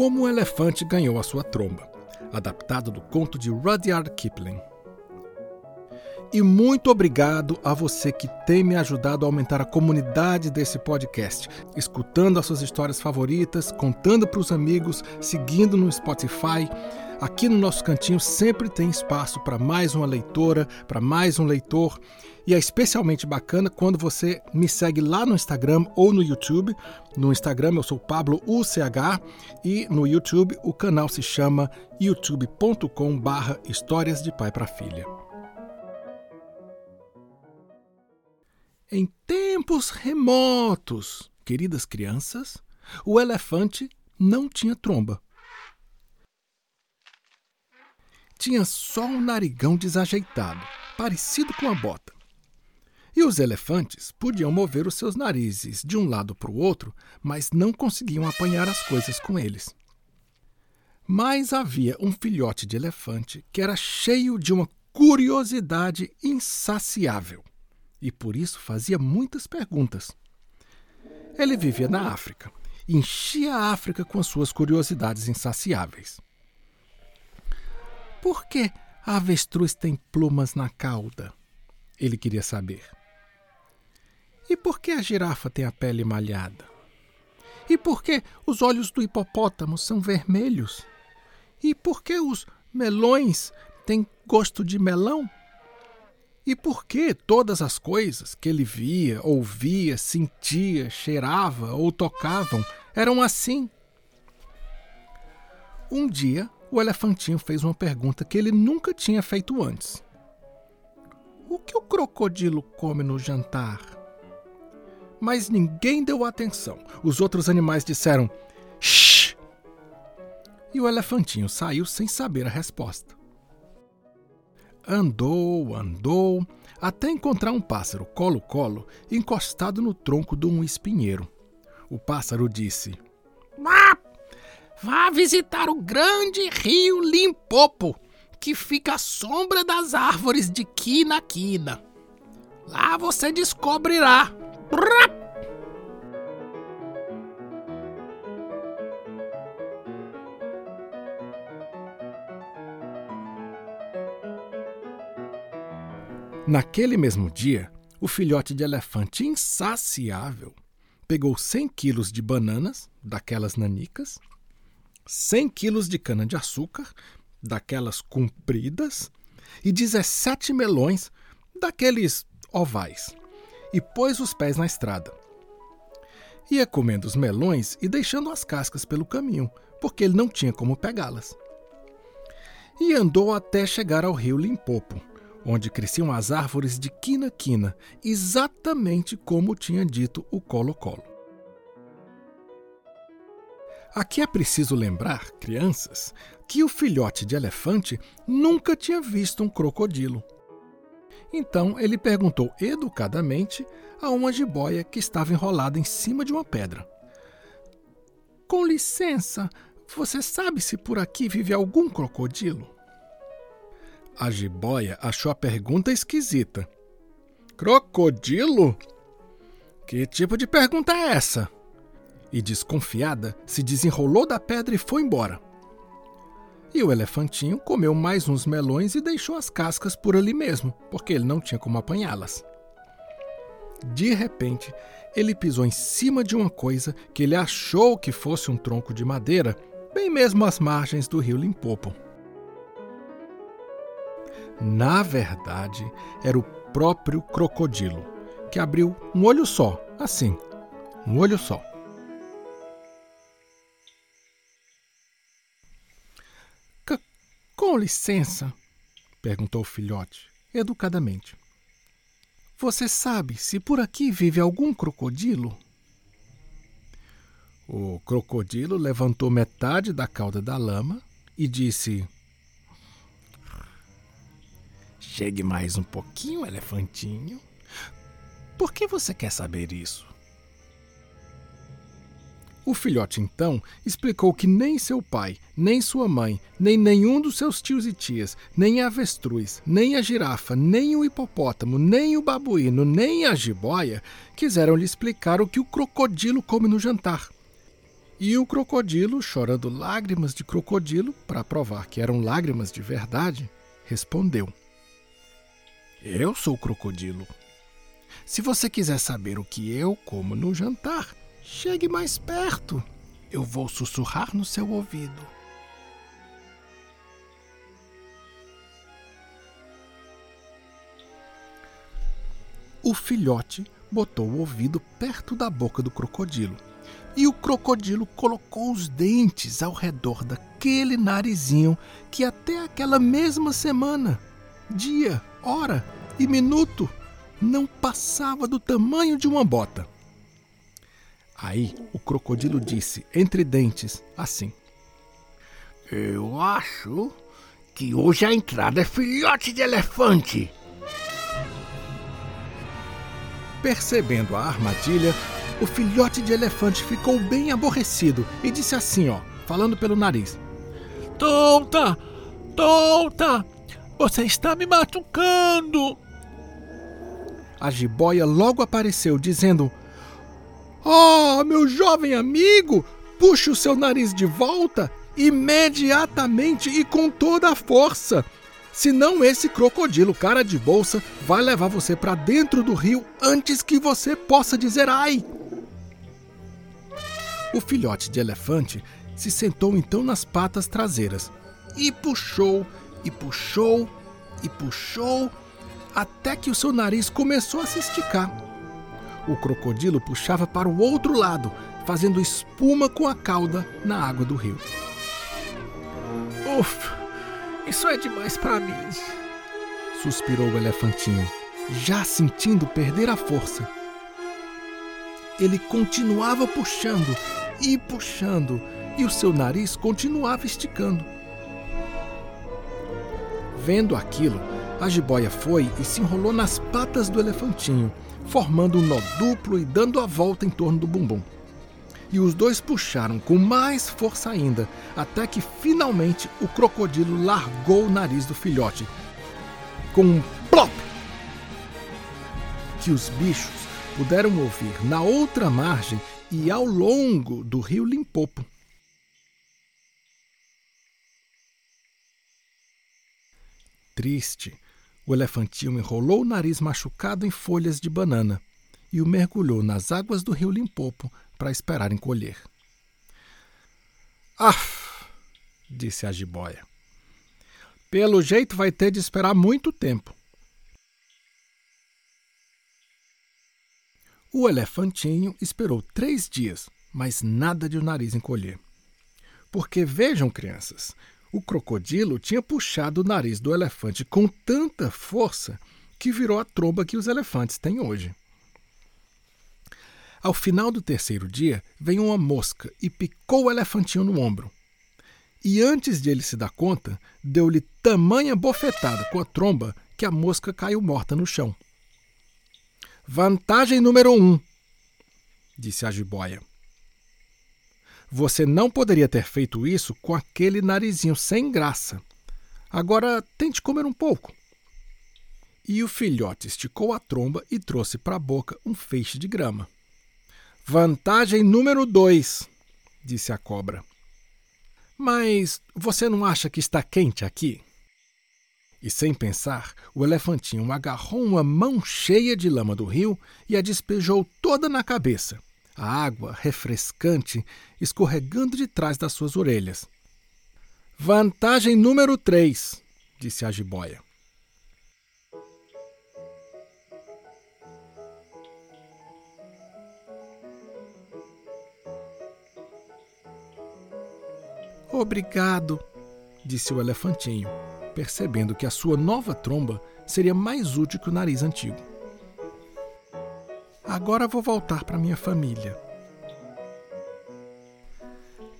Como o elefante ganhou a sua tromba, adaptado do conto de Rudyard Kipling. E muito obrigado a você que tem me ajudado a aumentar a comunidade desse podcast, escutando as suas histórias favoritas, contando para os amigos, seguindo no Spotify. Aqui no nosso cantinho sempre tem espaço para mais uma leitora, para mais um leitor. E é especialmente bacana quando você me segue lá no Instagram ou no YouTube. No Instagram eu sou Pablo UCH e no YouTube o canal se chama youtube.com/barra Histórias de Pai para Filha. Em tempos remotos, queridas crianças, o elefante não tinha tromba. Tinha só um narigão desajeitado, parecido com a bota. E os elefantes podiam mover os seus narizes de um lado para o outro, mas não conseguiam apanhar as coisas com eles. Mas havia um filhote de elefante que era cheio de uma curiosidade insaciável e por isso fazia muitas perguntas. Ele vivia na África enchia a África com suas curiosidades insaciáveis. Por que a avestruz tem plumas na cauda? Ele queria saber. E por que a girafa tem a pele malhada? E por que os olhos do hipopótamo são vermelhos? E por que os melões têm gosto de melão? E por que todas as coisas que ele via, ouvia, sentia, cheirava ou tocavam eram assim? Um dia, o elefantinho fez uma pergunta que ele nunca tinha feito antes. O que o crocodilo come no jantar? Mas ninguém deu atenção. Os outros animais disseram: Shh! E o elefantinho saiu sem saber a resposta. Andou, andou, até encontrar um pássaro colo-colo encostado no tronco de um espinheiro. O pássaro disse: Vá, vá visitar o grande rio Limpopo, que fica à sombra das árvores de quina quina. Lá você descobrirá. Naquele mesmo dia, o filhote de elefante insaciável pegou 100 quilos de bananas, daquelas nanicas, 100 quilos de cana-de-açúcar, daquelas compridas, e 17 melões, daqueles ovais, e pôs os pés na estrada. Ia comendo os melões e deixando as cascas pelo caminho, porque ele não tinha como pegá-las. E andou até chegar ao rio Limpopo, onde cresciam as árvores de quina-quina, exatamente como tinha dito o Colo-Colo. Aqui é preciso lembrar, crianças, que o filhote de elefante nunca tinha visto um crocodilo. Então ele perguntou educadamente a uma jiboia que estava enrolada em cima de uma pedra: Com licença, você sabe se por aqui vive algum crocodilo? A jiboia achou a pergunta esquisita. Crocodilo? Que tipo de pergunta é essa? E desconfiada, se desenrolou da pedra e foi embora. E o elefantinho comeu mais uns melões e deixou as cascas por ali mesmo, porque ele não tinha como apanhá-las. De repente, ele pisou em cima de uma coisa que ele achou que fosse um tronco de madeira, bem mesmo às margens do rio Limpopo. Na verdade, era o próprio crocodilo, que abriu um olho só, assim, um olho só. Com licença, perguntou o filhote, educadamente. Você sabe se por aqui vive algum crocodilo? O crocodilo levantou metade da cauda da lama e disse: Chegue mais um pouquinho, elefantinho. Por que você quer saber isso? O filhote então explicou que nem seu pai, nem sua mãe, nem nenhum dos seus tios e tias, nem a avestruz, nem a girafa, nem o hipopótamo, nem o babuíno, nem a jiboia quiseram lhe explicar o que o crocodilo come no jantar. E o crocodilo, chorando lágrimas de crocodilo, para provar que eram lágrimas de verdade, respondeu: Eu sou o crocodilo. Se você quiser saber o que eu como no jantar, chegue mais perto. Eu vou sussurrar no seu ouvido. O filhote botou o ouvido perto da boca do crocodilo e o crocodilo colocou os dentes ao redor daquele narizinho que até aquela mesma semana, dia, hora e minuto não passava do tamanho de uma bota. Aí o crocodilo disse, entre dentes, assim: Eu acho que hoje a entrada é filhote de elefante. Percebendo a armadilha, o filhote de elefante ficou bem aborrecido e disse assim, ó, falando pelo nariz: Tonta! Tonta! Você está me machucando! A jiboia logo apareceu, dizendo: Oh, meu jovem amigo, puxe o seu nariz de volta imediatamente e com toda a força. Senão esse crocodilo cara de bolsa vai levar você para dentro do rio antes que você possa dizer ai. O filhote de elefante se sentou então nas patas traseiras e puxou, e puxou, e puxou, até que o seu nariz começou a se esticar. O crocodilo puxava para o outro lado, fazendo espuma com a cauda na água do rio. Ufa, isso é demais para mim, suspirou o elefantinho, já sentindo perder a força. Ele continuava puxando e puxando, e o seu nariz continuava esticando. Vendo aquilo, a jiboia foi e se enrolou nas patas do elefantinho, formando um nó duplo e dando a volta em torno do bumbum. E os dois puxaram com mais força ainda, até que finalmente o crocodilo largou o nariz do filhote, com um plop! Que os bichos puderam ouvir na outra margem e ao longo do rio Limpopo. Triste, o elefantinho enrolou o nariz machucado em folhas de banana e o mergulhou nas águas do rio Limpopo para esperar encolher. Ah! disse a jiboia. Pelo jeito vai ter de esperar muito tempo. O elefantinho esperou três dias, mas nada de o nariz encolher. Porque vejam, crianças, o crocodilo tinha puxado o nariz do elefante com tanta força que virou a tromba que os elefantes têm hoje. Ao final do terceiro dia, veio uma mosca e picou o elefantinho no ombro. E antes de ele se dar conta, deu-lhe tamanha bofetada com a tromba que a mosca caiu morta no chão. Vantagem número um, disse a jiboia. Você não poderia ter feito isso com aquele narizinho sem graça. Agora tente comer um pouco. E o filhote esticou a tromba e trouxe para a boca um feixe de grama. Vantagem número dois, disse a cobra. Mas você não acha que está quente aqui? E sem pensar, o elefantinho agarrou uma mão cheia de lama do rio e a despejou toda na cabeça, a água refrescante escorregando de trás das suas orelhas. Vantagem número 3, disse a jiboia. Obrigado, disse o elefantinho percebendo que a sua nova tromba seria mais útil que o nariz antigo. Agora vou voltar para minha família.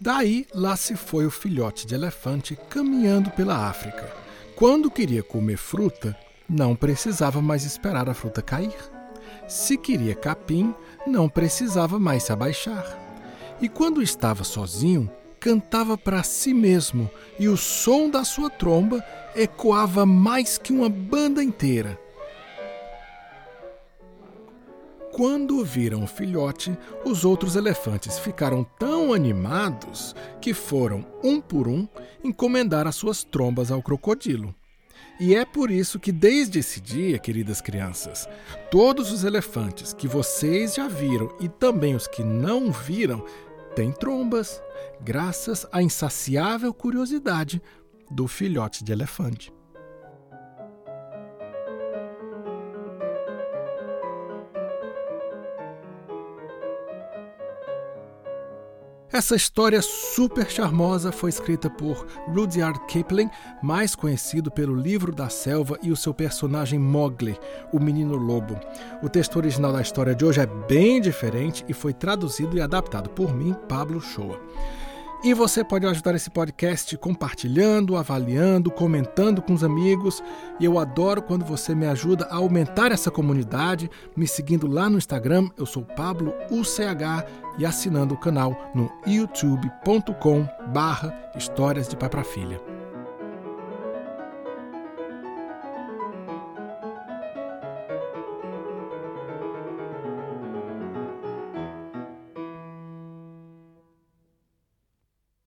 Daí lá se foi o filhote de elefante caminhando pela África. Quando queria comer fruta, não precisava mais esperar a fruta cair. Se queria capim, não precisava mais se abaixar. E quando estava sozinho, cantava para si mesmo e o som da sua tromba ecoava mais que uma banda inteira. Quando viram o filhote, os outros elefantes ficaram tão animados que foram, um por um, encomendar as suas trombas ao crocodilo. E é por isso que, desde esse dia, queridas crianças, todos os elefantes que vocês já viram e também os que não viram têm trombas, graças à insaciável curiosidade do filhote de elefante. Essa história super charmosa foi escrita por Rudyard Kipling, mais conhecido pelo Livro da Selva e o seu personagem Mowgli, o menino lobo. O texto original da história de hoje é bem diferente e foi traduzido e adaptado por mim, Pablo Shoa. E você pode ajudar esse podcast compartilhando, avaliando, comentando com os amigos. E eu adoro quando você me ajuda a aumentar essa comunidade, me seguindo lá no Instagram, eu sou Pablo UCH, e assinando o canal no youtube.com barra Histórias de Pai para Filha.